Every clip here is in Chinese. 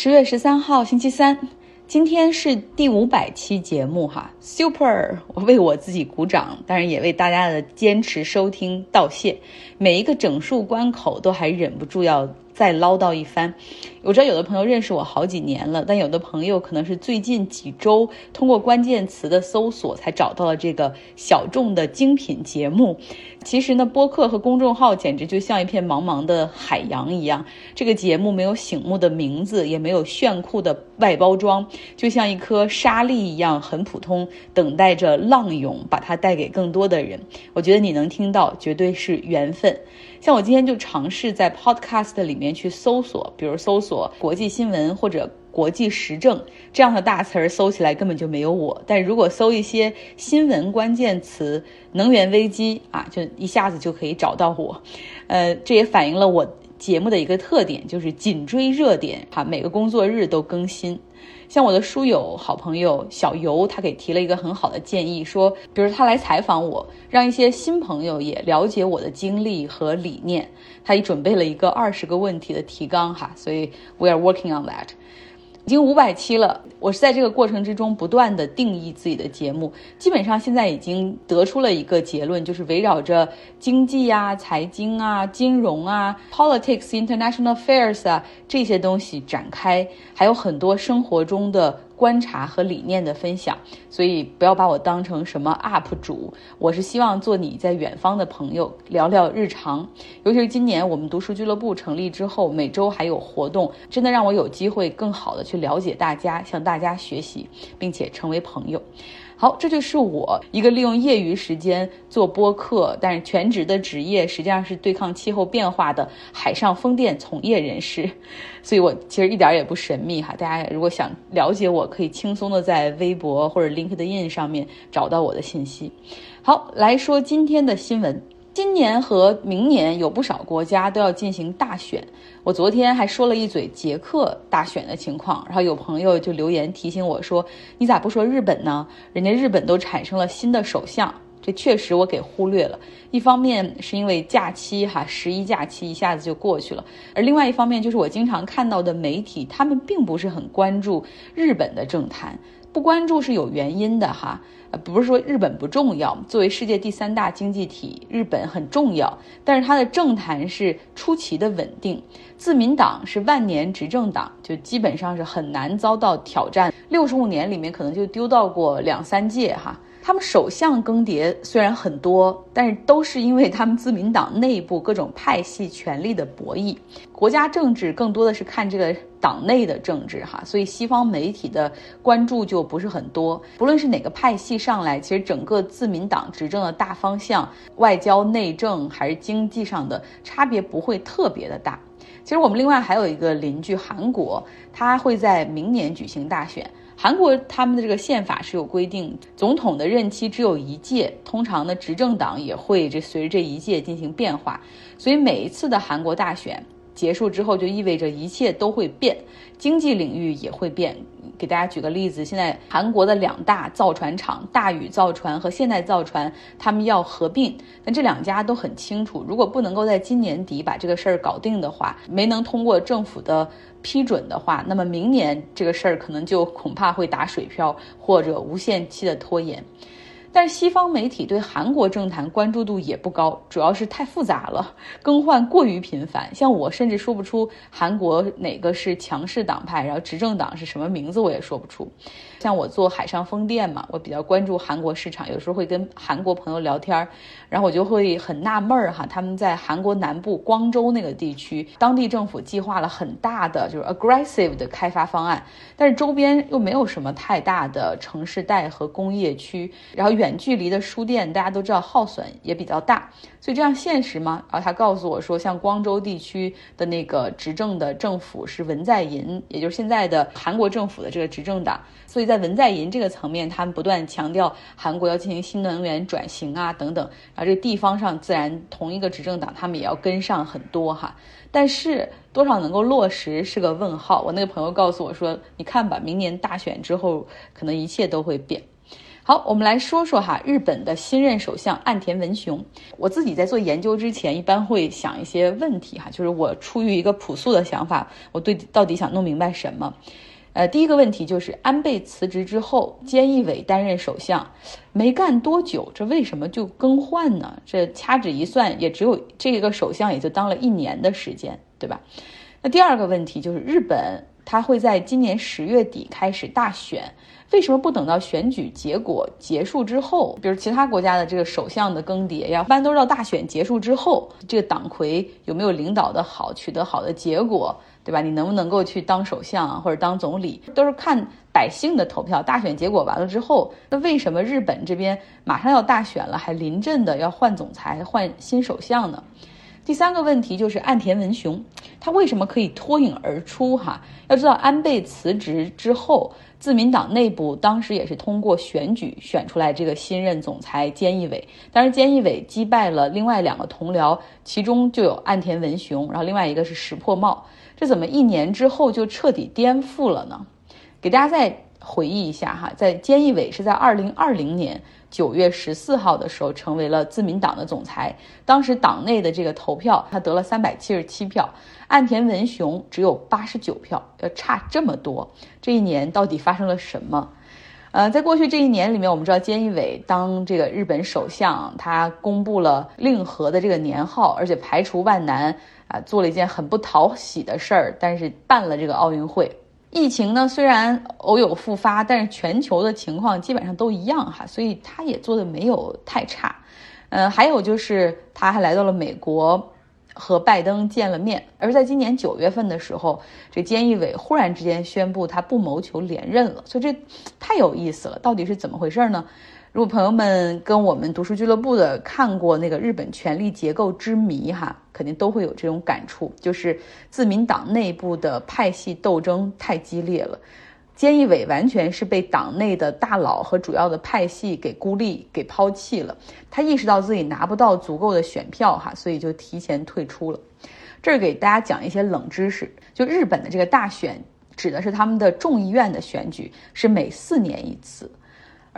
十月十三号，星期三，今天是第五百期节目哈，Super！我为我自己鼓掌，当然也为大家的坚持收听道谢。每一个整数关口都还忍不住要。再唠叨一番，我知道有的朋友认识我好几年了，但有的朋友可能是最近几周通过关键词的搜索才找到了这个小众的精品节目。其实呢，播客和公众号简直就像一片茫茫的海洋一样。这个节目没有醒目的名字，也没有炫酷的外包装，就像一颗沙粒一样很普通，等待着浪涌，把它带给更多的人。我觉得你能听到，绝对是缘分。像我今天就尝试在 Podcast 里面去搜索，比如搜索国际新闻或者国际时政这样的大词儿，搜起来根本就没有我。但如果搜一些新闻关键词，能源危机啊，就一下子就可以找到我。呃，这也反映了我节目的一个特点，就是紧追热点，哈，每个工作日都更新。像我的书友、好朋友小尤，他给提了一个很好的建议，说，比如他来采访我，让一些新朋友也了解我的经历和理念。他也准备了一个二十个问题的提纲，哈，所以 we are working on that。已经五百期了，我是在这个过程之中不断的定义自己的节目，基本上现在已经得出了一个结论，就是围绕着经济啊、财经啊、金融啊、politics、international affairs 啊这些东西展开，还有很多生活中的。观察和理念的分享，所以不要把我当成什么 UP 主，我是希望做你在远方的朋友，聊聊日常。尤其是今年我们读书俱乐部成立之后，每周还有活动，真的让我有机会更好的去了解大家，向大家学习，并且成为朋友。好，这就是我一个利用业余时间做播客，但是全职的职业实际上是对抗气候变化的海上风电从业人士，所以我其实一点也不神秘哈。大家如果想了解我，可以轻松的在微博或者 LinkedIn 上面找到我的信息。好，来说今天的新闻。今年和明年有不少国家都要进行大选，我昨天还说了一嘴捷克大选的情况，然后有朋友就留言提醒我说：“你咋不说日本呢？人家日本都产生了新的首相。”这确实我给忽略了，一方面是因为假期哈，十一假期一下子就过去了，而另外一方面就是我经常看到的媒体，他们并不是很关注日本的政坛。不关注是有原因的哈，呃，不是说日本不重要，作为世界第三大经济体，日本很重要，但是它的政坛是出奇的稳定，自民党是万年执政党，就基本上是很难遭到挑战，六十五年里面可能就丢到过两三届哈。他们首相更迭虽然很多，但是都是因为他们自民党内部各种派系权力的博弈。国家政治更多的是看这个党内的政治哈，所以西方媒体的关注就不是很多。不论是哪个派系上来，其实整个自民党执政的大方向，外交、内政还是经济上的差别不会特别的大。其实我们另外还有一个邻居韩国，他会在明年举行大选。韩国他们的这个宪法是有规定，总统的任期只有一届，通常呢执政党也会这随着这一届进行变化，所以每一次的韩国大选结束之后，就意味着一切都会变，经济领域也会变。给大家举个例子，现在韩国的两大造船厂大宇造船和现代造船，他们要合并，但这两家都很清楚，如果不能够在今年底把这个事儿搞定的话，没能通过政府的。批准的话，那么明年这个事儿可能就恐怕会打水漂或者无限期的拖延。但是西方媒体对韩国政坛关注度也不高，主要是太复杂了，更换过于频繁。像我甚至说不出韩国哪个是强势党派，然后执政党是什么名字，我也说不出。像我做海上风电嘛，我比较关注韩国市场，有时候会跟韩国朋友聊天儿，然后我就会很纳闷儿哈，他们在韩国南部光州那个地区，当地政府计划了很大的就是 aggressive 的开发方案，但是周边又没有什么太大的城市带和工业区，然后远距离的输电大家都知道耗损也比较大，所以这样现实吗？然后他告诉我说，像光州地区的那个执政的政府是文在寅，也就是现在的韩国政府的这个执政党，所以。在文在寅这个层面，他们不断强调韩国要进行新能源转型啊等等，然后这地方上自然同一个执政党，他们也要跟上很多哈，但是多少能够落实是个问号。我那个朋友告诉我说，你看吧，明年大选之后，可能一切都会变。好，我们来说说哈，日本的新任首相岸田文雄。我自己在做研究之前，一般会想一些问题哈，就是我出于一个朴素的想法，我对到底想弄明白什么。呃，第一个问题就是安倍辞职之后，菅义伟担任首相，没干多久，这为什么就更换呢？这掐指一算，也只有这个首相也就当了一年的时间，对吧？那第二个问题就是日本，他会在今年十月底开始大选。为什么不等到选举结果结束之后？比如其他国家的这个首相的更迭呀，一般都是到大选结束之后，这个党魁有没有领导的好，取得好的结果，对吧？你能不能够去当首相或者当总理，都是看百姓的投票。大选结果完了之后，那为什么日本这边马上要大选了，还临阵的要换总裁、换新首相呢？第三个问题就是岸田文雄，他为什么可以脱颖而出？哈，要知道安倍辞职之后。自民党内部当时也是通过选举选出来这个新任总裁菅义伟，当时菅义伟击败了另外两个同僚，其中就有岸田文雄，然后另外一个是石破茂，这怎么一年之后就彻底颠覆了呢？给大家再回忆一下哈，在菅义伟是在二零二零年。九月十四号的时候，成为了自民党的总裁。当时党内的这个投票，他得了三百七十七票，岸田文雄只有八十九票，要差这么多。这一年到底发生了什么？呃，在过去这一年里面，我们知道菅义伟当这个日本首相，他公布了令和的这个年号，而且排除万难啊，做了一件很不讨喜的事儿，但是办了这个奥运会。疫情呢，虽然偶有复发，但是全球的情况基本上都一样哈，所以他也做的没有太差。嗯，还有就是他还来到了美国，和拜登见了面。而在今年九月份的时候，这菅义伟忽然之间宣布他不谋求连任了，所以这太有意思了，到底是怎么回事呢？如果朋友们跟我们读书俱乐部的看过那个日本权力结构之谜哈，肯定都会有这种感触，就是自民党内部的派系斗争太激烈了，菅义伟完全是被党内的大佬和主要的派系给孤立、给抛弃了。他意识到自己拿不到足够的选票哈，所以就提前退出了。这儿给大家讲一些冷知识，就日本的这个大选指的是他们的众议院的选举，是每四年一次。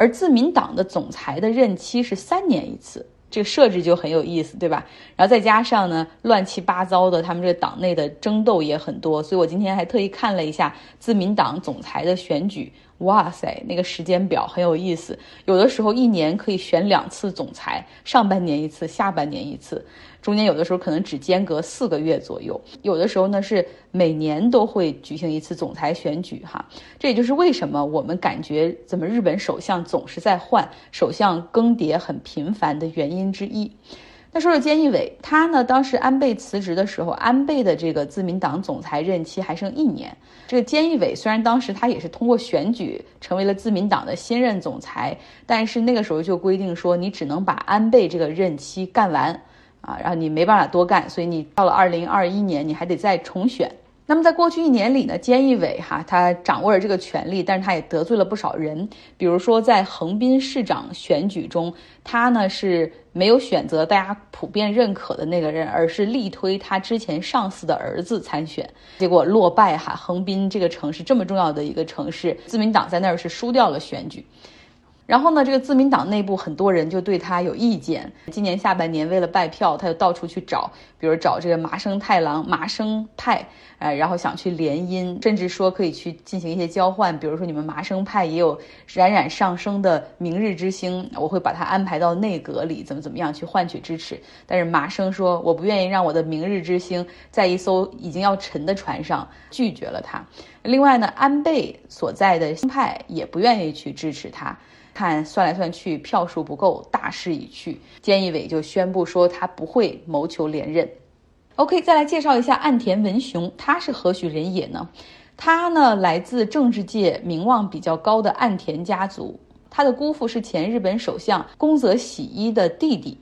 而自民党的总裁的任期是三年一次，这个设置就很有意思，对吧？然后再加上呢，乱七八糟的，他们这党内的争斗也很多，所以我今天还特意看了一下自民党总裁的选举。哇塞，那个时间表很有意思，有的时候一年可以选两次总裁，上半年一次，下半年一次，中间有的时候可能只间隔四个月左右，有的时候呢是每年都会举行一次总裁选举哈，这也就是为什么我们感觉怎么日本首相总是在换，首相更迭很频繁的原因之一。那说说菅义伟，他呢？当时安倍辞职的时候，安倍的这个自民党总裁任期还剩一年。这个菅义伟虽然当时他也是通过选举成为了自民党的新任总裁，但是那个时候就规定说，你只能把安倍这个任期干完啊，然后你没办法多干，所以你到了二零二一年，你还得再重选。那么在过去一年里呢，菅义伟哈他掌握了这个权力，但是他也得罪了不少人。比如说在横滨市长选举中，他呢是没有选择大家普遍认可的那个人，而是力推他之前上司的儿子参选，结果落败哈。横滨这个城市这么重要的一个城市，自民党在那儿是输掉了选举。然后呢，这个自民党内部很多人就对他有意见。今年下半年为了拜票，他就到处去找，比如找这个麻生太郎、麻生派，呃，然后想去联姻，甚至说可以去进行一些交换。比如说你们麻生派也有冉冉上升的明日之星，我会把他安排到内阁里，怎么怎么样去换取支持。但是麻生说，我不愿意让我的明日之星在一艘已经要沉的船上，拒绝了他。另外呢，安倍所在的新派也不愿意去支持他。看算来算去，票数不够，大势已去。菅义伟就宣布说他不会谋求连任。OK，再来介绍一下岸田文雄，他是何许人也呢？他呢来自政治界名望比较高的岸田家族，他的姑父是前日本首相宫泽喜一的弟弟。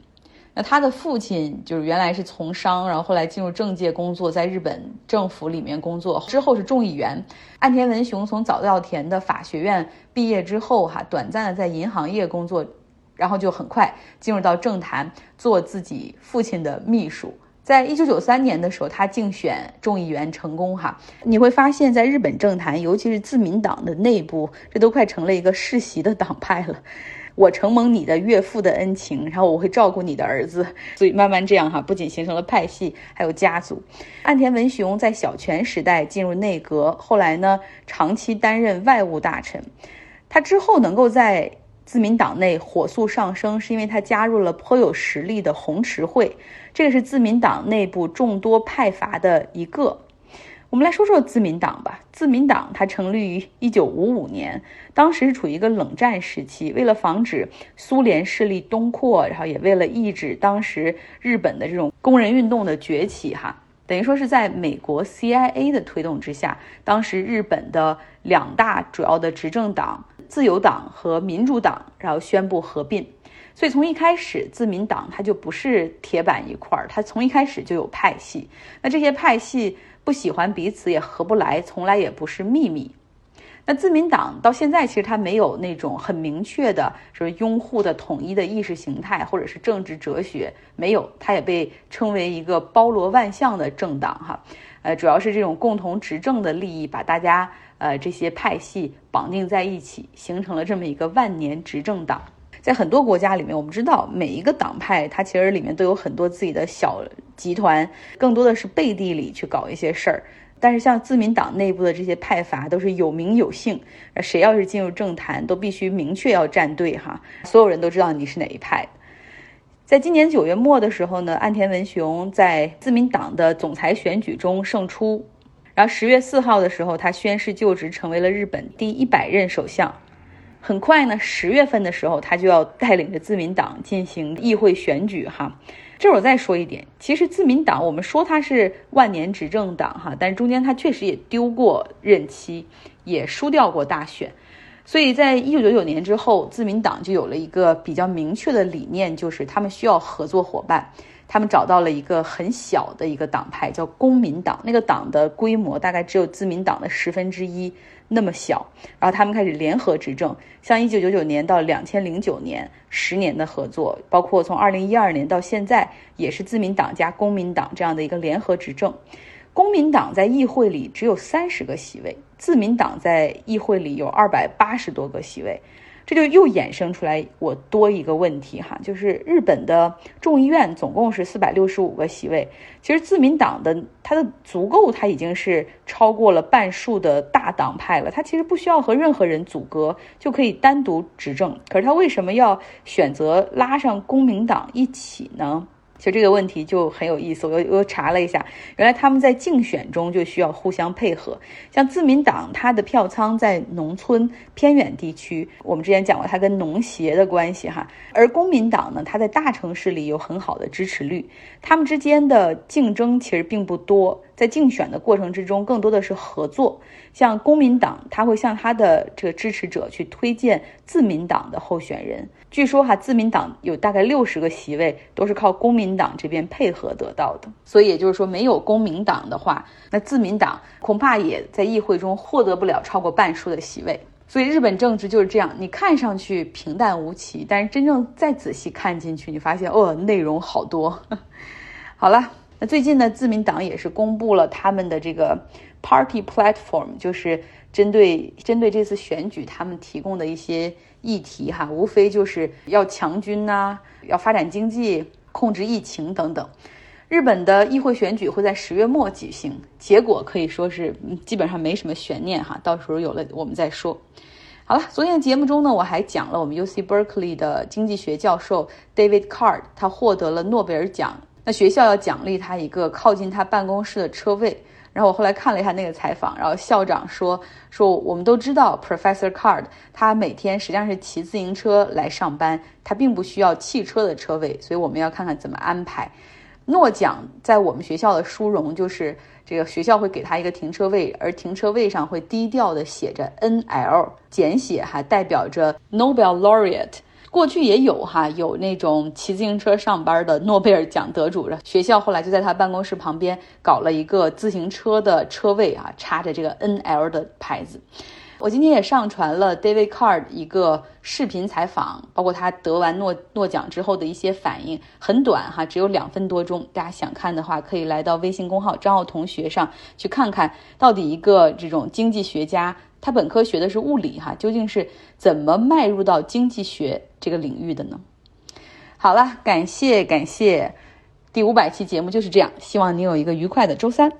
那他的父亲就是原来是从商，然后后来进入政界工作，在日本政府里面工作，之后是众议员。岸田文雄从早稻田的法学院毕业之后，哈，短暂的在银行业工作，然后就很快进入到政坛，做自己父亲的秘书。在一九九三年的时候，他竞选众议员成功，哈，你会发现在日本政坛，尤其是自民党的内部，这都快成了一个世袭的党派了。我承蒙你的岳父的恩情，然后我会照顾你的儿子，所以慢慢这样哈，不仅形成了派系，还有家族。岸田文雄在小泉时代进入内阁，后来呢，长期担任外务大臣。他之后能够在自民党内火速上升，是因为他加入了颇有实力的红池会，这个是自民党内部众多派阀的一个。我们来说说自民党吧。自民党它成立于一九五五年，当时是处于一个冷战时期，为了防止苏联势力东扩，然后也为了抑制当时日本的这种工人运动的崛起，哈，等于说是在美国 CIA 的推动之下，当时日本的两大主要的执政党。自由党和民主党，然后宣布合并，所以从一开始，自民党它就不是铁板一块儿，它从一开始就有派系。那这些派系不喜欢彼此，也合不来，从来也不是秘密。那自民党到现在其实它没有那种很明确的，说拥护的统一的意识形态或者是政治哲学，没有，它也被称为一个包罗万象的政党哈。呃，主要是这种共同执政的利益把大家。呃，这些派系绑定在一起，形成了这么一个万年执政党。在很多国家里面，我们知道每一个党派，它其实里面都有很多自己的小集团，更多的是背地里去搞一些事儿。但是像自民党内部的这些派阀，都是有名有姓，谁要是进入政坛，都必须明确要站队哈，所有人都知道你是哪一派。在今年九月末的时候呢，岸田文雄在自民党的总裁选举中胜出。然后十月四号的时候，他宣誓就职，成为了日本第一百任首相。很快呢，十月份的时候，他就要带领着自民党进行议会选举。哈，这我再说一点，其实自民党我们说它是万年执政党，哈，但中间他确实也丢过任期，也输掉过大选。所以在一九九九年之后，自民党就有了一个比较明确的理念，就是他们需要合作伙伴。他们找到了一个很小的一个党派，叫公民党。那个党的规模大概只有自民党的十分之一那么小。然后他们开始联合执政，像一九九九年到两千零九年十年的合作，包括从二零一二年到现在，也是自民党加公民党这样的一个联合执政。公民党在议会里只有三十个席位，自民党在议会里有二百八十多个席位。这就又衍生出来我多一个问题哈，就是日本的众议院总共是四百六十五个席位，其实自民党的它的足够，它已经是超过了半数的大党派了，它其实不需要和任何人阻隔就可以单独执政，可是他为什么要选择拉上公民党一起呢？其实这个问题就很有意思，我又又查了一下，原来他们在竞选中就需要互相配合。像自民党，它的票仓在农村偏远地区，我们之前讲过它跟农协的关系哈。而公民党呢，它在大城市里有很好的支持率，他们之间的竞争其实并不多。在竞选的过程之中，更多的是合作。像公民党，他会向他的这个支持者去推荐自民党的候选人。据说哈，自民党有大概六十个席位都是靠公民党这边配合得到的。所以也就是说，没有公民党的话，那自民党恐怕也在议会中获得不了超过半数的席位。所以日本政治就是这样，你看上去平淡无奇，但是真正再仔细看进去，你发现哦，内容好多。好了。那最近呢，自民党也是公布了他们的这个 party platform，就是针对针对这次选举他们提供的一些议题哈，无非就是要强军呐，要发展经济，控制疫情等等。日本的议会选举会在十月末举行，结果可以说是基本上没什么悬念哈，到时候有了我们再说。好了，昨天的节目中呢，我还讲了我们 U C Berkeley 的经济学教授 David Card，他获得了诺贝尔奖。那学校要奖励他一个靠近他办公室的车位，然后我后来看了一下那个采访，然后校长说说我们都知道 Professor Card 他每天实际上是骑自行车来上班，他并不需要汽车的车位，所以我们要看看怎么安排。诺奖在我们学校的殊荣就是这个学校会给他一个停车位，而停车位上会低调的写着 NL，简写还代表着 Nobel Laureate。过去也有哈，有那种骑自行车上班的诺贝尔奖得主，学校后来就在他办公室旁边搞了一个自行车的车位啊，插着这个 N L 的牌子。我今天也上传了 David Card 一个视频采访，包括他得完诺诺奖之后的一些反应，很短哈，只有两分多钟。大家想看的话，可以来到微信公号张浩同学上去看看到底一个这种经济学家他本科学的是物理哈，究竟是怎么迈入到经济学这个领域的呢？好了，感谢感谢，第五百期节目就是这样，希望你有一个愉快的周三。